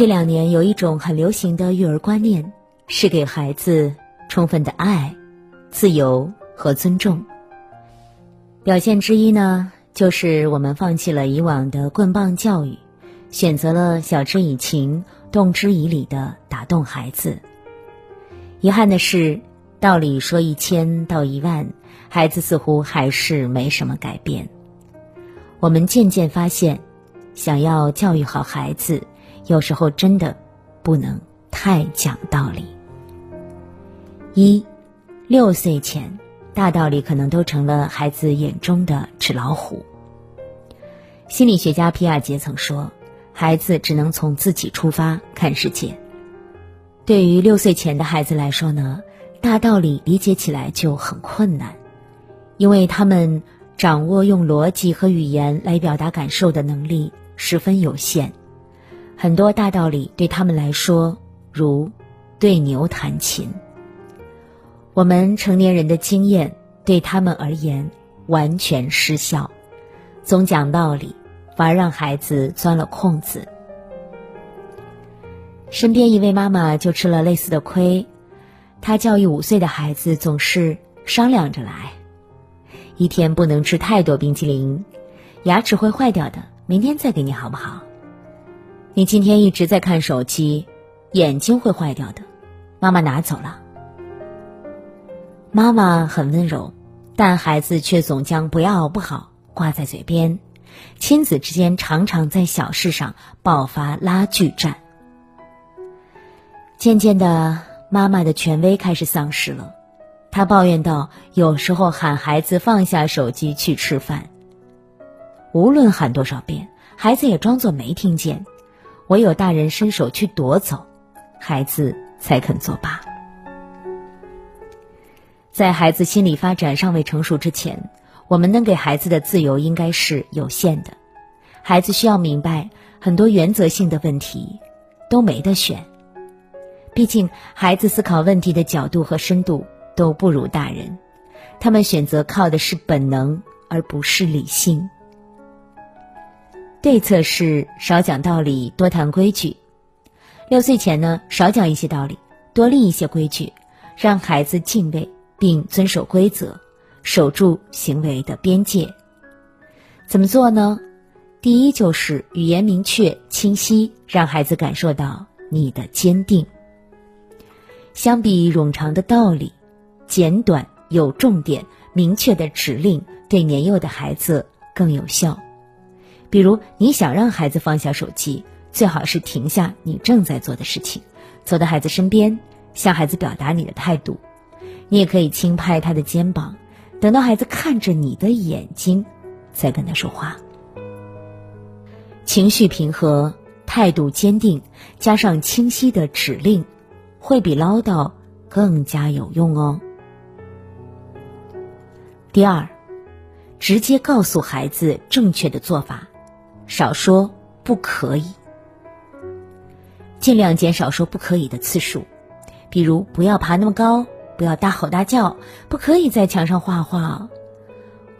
这两年有一种很流行的育儿观念，是给孩子充分的爱、自由和尊重。表现之一呢，就是我们放弃了以往的棍棒教育，选择了晓之以情、动之以理的打动孩子。遗憾的是，道理说一千道一万，孩子似乎还是没什么改变。我们渐渐发现，想要教育好孩子。有时候真的不能太讲道理。一，六岁前，大道理可能都成了孩子眼中的纸老虎。心理学家皮亚杰曾说：“孩子只能从自己出发看世界。”对于六岁前的孩子来说呢，大道理理解起来就很困难，因为他们掌握用逻辑和语言来表达感受的能力十分有限。很多大道理对他们来说如对牛弹琴。我们成年人的经验对他们而言完全失效，总讲道理反而让孩子钻了空子。身边一位妈妈就吃了类似的亏，她教育五岁的孩子总是商量着来，一天不能吃太多冰淇淋，牙齿会坏掉的，明天再给你好不好？你今天一直在看手机，眼睛会坏掉的。妈妈拿走了。妈妈很温柔，但孩子却总将“不要”“不好”挂在嘴边。亲子之间常常在小事上爆发拉锯战。渐渐的，妈妈的权威开始丧失了。她抱怨道：“有时候喊孩子放下手机去吃饭，无论喊多少遍，孩子也装作没听见。”唯有大人伸手去夺走，孩子才肯作罢。在孩子心理发展尚未成熟之前，我们能给孩子的自由应该是有限的。孩子需要明白，很多原则性的问题都没得选。毕竟，孩子思考问题的角度和深度都不如大人，他们选择靠的是本能，而不是理性。对策是少讲道理，多谈规矩。六岁前呢，少讲一些道理，多立一些规矩，让孩子敬畏并遵守规则，守住行为的边界。怎么做呢？第一就是语言明确清晰，让孩子感受到你的坚定。相比冗长的道理，简短有重点、明确的指令，对年幼的孩子更有效。比如，你想让孩子放下手机，最好是停下你正在做的事情，走到孩子身边，向孩子表达你的态度。你也可以轻拍他的肩膀，等到孩子看着你的眼睛，再跟他说话。情绪平和，态度坚定，加上清晰的指令，会比唠叨更加有用哦。第二，直接告诉孩子正确的做法。少说不可以，尽量减少说不可以的次数，比如不要爬那么高，不要大吼大叫，不可以在墙上画画。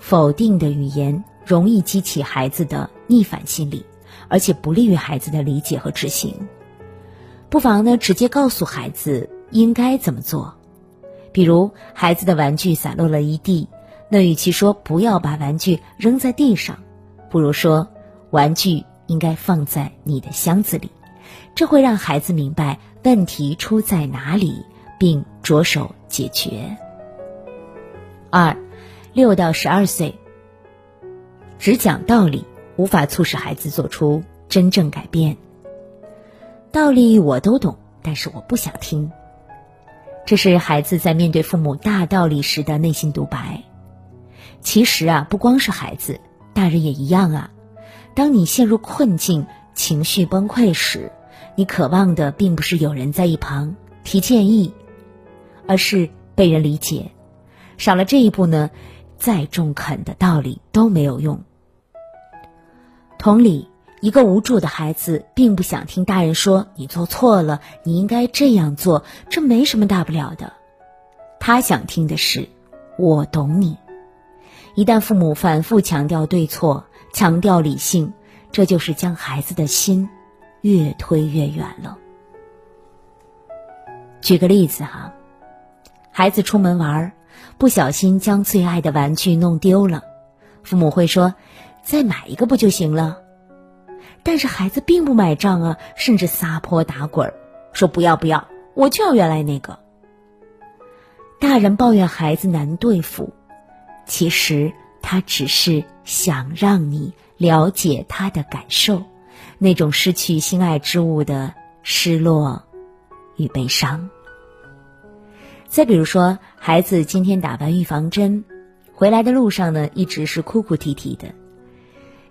否定的语言容易激起孩子的逆反心理，而且不利于孩子的理解和执行。不妨呢，直接告诉孩子应该怎么做。比如孩子的玩具散落了一地，那与其说不要把玩具扔在地上，不如说。玩具应该放在你的箱子里，这会让孩子明白问题出在哪里，并着手解决。二，六到十二岁，只讲道理无法促使孩子做出真正改变。道理我都懂，但是我不想听。这是孩子在面对父母大道理时的内心独白。其实啊，不光是孩子，大人也一样啊。当你陷入困境、情绪崩溃时，你渴望的并不是有人在一旁提建议，而是被人理解。少了这一步呢，再中肯的道理都没有用。同理，一个无助的孩子并不想听大人说“你做错了，你应该这样做”，这没什么大不了的。他想听的是“我懂你”。一旦父母反复强调对错，强调理性，这就是将孩子的心越推越远了。举个例子哈，孩子出门玩，不小心将最爱的玩具弄丢了，父母会说：“再买一个不就行了？”但是孩子并不买账啊，甚至撒泼打滚，说：“不要不要，我就要原来那个。”大人抱怨孩子难对付，其实他只是想让你了解他的感受，那种失去心爱之物的失落与悲伤。再比如说，孩子今天打完预防针，回来的路上呢，一直是哭哭啼啼的，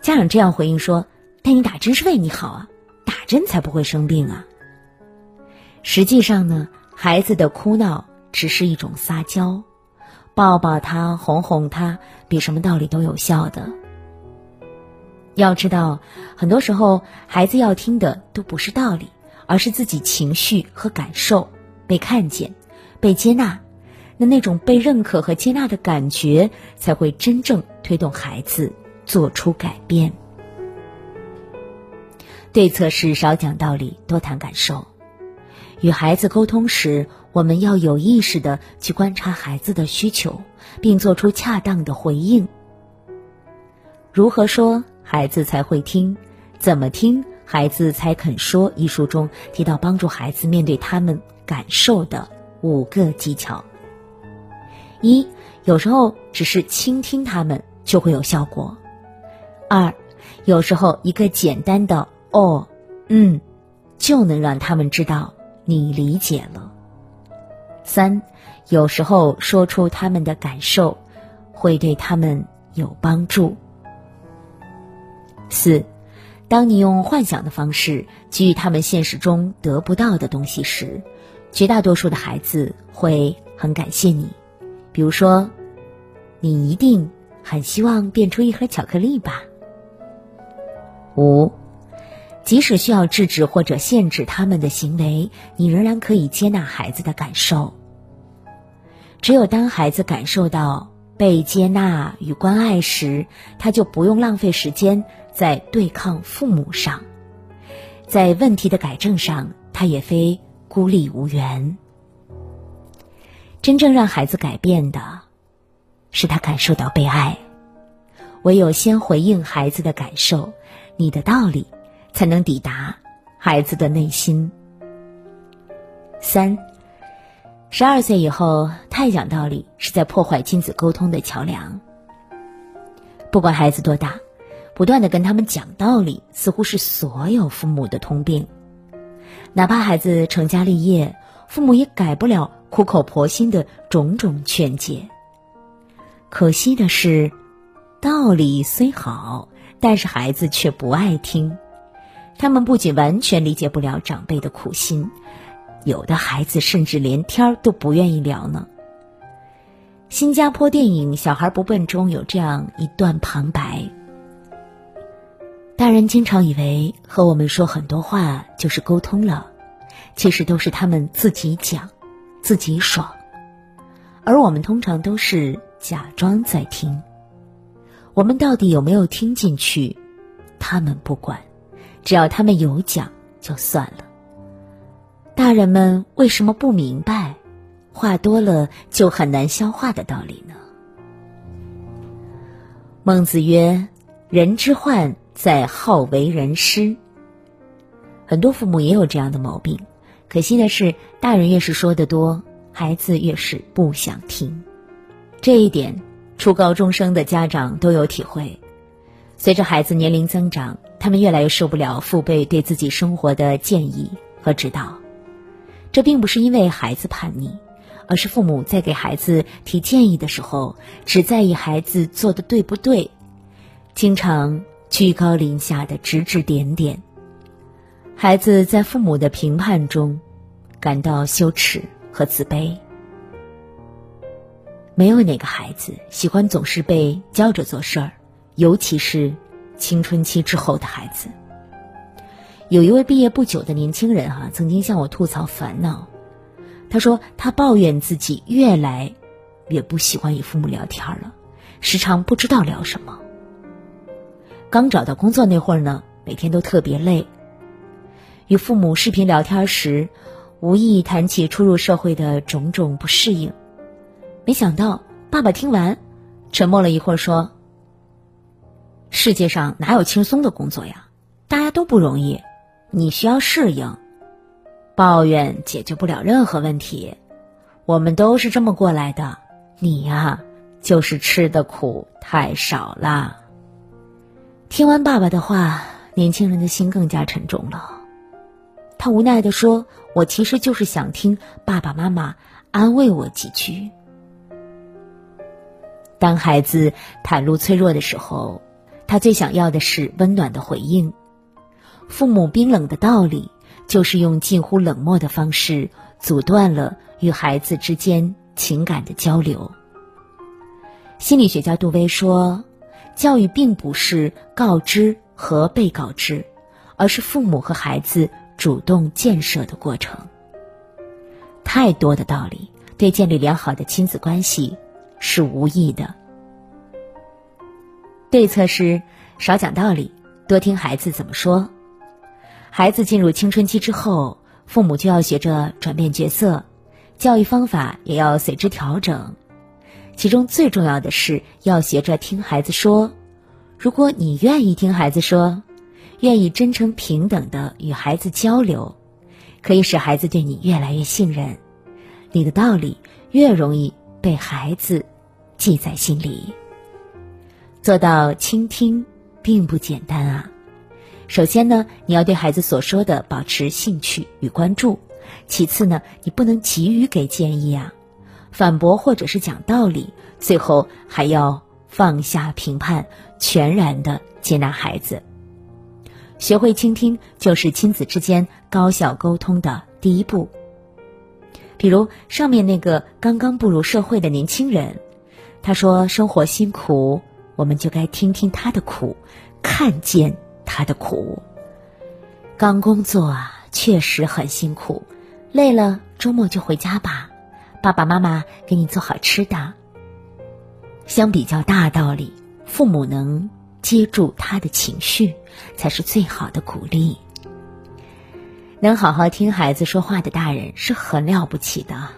家长这样回应说。但你打针是为你好啊，打针才不会生病啊。实际上呢，孩子的哭闹只是一种撒娇，抱抱他，哄哄他，比什么道理都有效的。要知道，很多时候孩子要听的都不是道理，而是自己情绪和感受被看见、被接纳。那那种被认可和接纳的感觉，才会真正推动孩子做出改变。对策是少讲道理，多谈感受。与孩子沟通时，我们要有意识的去观察孩子的需求，并做出恰当的回应。如何说孩子才会听？怎么听孩子才肯说？一书中提到帮助孩子面对他们感受的五个技巧。一，有时候只是倾听他们就会有效果。二，有时候一个简单的。哦，嗯，就能让他们知道你理解了。三，有时候说出他们的感受，会对他们有帮助。四，当你用幻想的方式给予他们现实中得不到的东西时，绝大多数的孩子会很感谢你。比如说，你一定很希望变出一盒巧克力吧。五。即使需要制止或者限制他们的行为，你仍然可以接纳孩子的感受。只有当孩子感受到被接纳与关爱时，他就不用浪费时间在对抗父母上，在问题的改正上，他也非孤立无援。真正让孩子改变的，是他感受到被爱。唯有先回应孩子的感受，你的道理。才能抵达孩子的内心。三，十二岁以后太讲道理是在破坏亲子沟通的桥梁。不管孩子多大，不断的跟他们讲道理，似乎是所有父母的通病。哪怕孩子成家立业，父母也改不了苦口婆心的种种劝解。可惜的是，道理虽好，但是孩子却不爱听。他们不仅完全理解不了长辈的苦心，有的孩子甚至连天儿都不愿意聊呢。新加坡电影《小孩不笨》中有这样一段旁白：大人经常以为和我们说很多话就是沟通了，其实都是他们自己讲，自己爽，而我们通常都是假装在听。我们到底有没有听进去？他们不管。只要他们有讲就算了。大人们为什么不明白，话多了就很难消化的道理呢？孟子曰：“人之患在好为人师。”很多父母也有这样的毛病，可惜的是，大人越是说的多，孩子越是不想听。这一点，初高中生的家长都有体会。随着孩子年龄增长，他们越来越受不了父辈对自己生活的建议和指导。这并不是因为孩子叛逆，而是父母在给孩子提建议的时候，只在意孩子做的对不对，经常居高临下的指指点点。孩子在父母的评判中，感到羞耻和自卑。没有哪个孩子喜欢总是被教着做事儿。尤其是青春期之后的孩子，有一位毕业不久的年轻人哈，曾经向我吐槽烦恼。他说他抱怨自己越来越不喜欢与父母聊天了，时常不知道聊什么。刚找到工作那会儿呢，每天都特别累。与父母视频聊天时，无意谈起初入社会的种种不适应，没想到爸爸听完，沉默了一会儿说：“世界上哪有轻松的工作呀？大家都不容易，你需要适应。抱怨解决不了任何问题，我们都是这么过来的。你呀，就是吃的苦太少了。”听完爸爸的话，年轻人的心更加沉重了。他无奈的说：“我其实就是想听爸爸妈妈安慰我几句。”当孩子袒露脆弱的时候，他最想要的是温暖的回应。父母冰冷的道理，就是用近乎冷漠的方式阻断了与孩子之间情感的交流。心理学家杜威说。教育并不是告知和被告知，而是父母和孩子主动建设的过程。太多的道理对建立良好的亲子关系是无益的。对策是少讲道理，多听孩子怎么说。孩子进入青春期之后，父母就要学着转变角色，教育方法也要随之调整。其中最重要的是要学着听孩子说。如果你愿意听孩子说，愿意真诚平等的与孩子交流，可以使孩子对你越来越信任，你的道理越容易被孩子记在心里。做到倾听并不简单啊！首先呢，你要对孩子所说的保持兴趣与关注；其次呢，你不能急于给建议啊。反驳或者是讲道理，最后还要放下评判，全然的接纳孩子。学会倾听，就是亲子之间高效沟通的第一步。比如上面那个刚刚步入社会的年轻人，他说生活辛苦，我们就该听听他的苦，看见他的苦。刚工作啊，确实很辛苦，累了周末就回家吧。爸爸妈妈给你做好吃的。相比较大道理，父母能接住他的情绪，才是最好的鼓励。能好好听孩子说话的大人是很了不起的。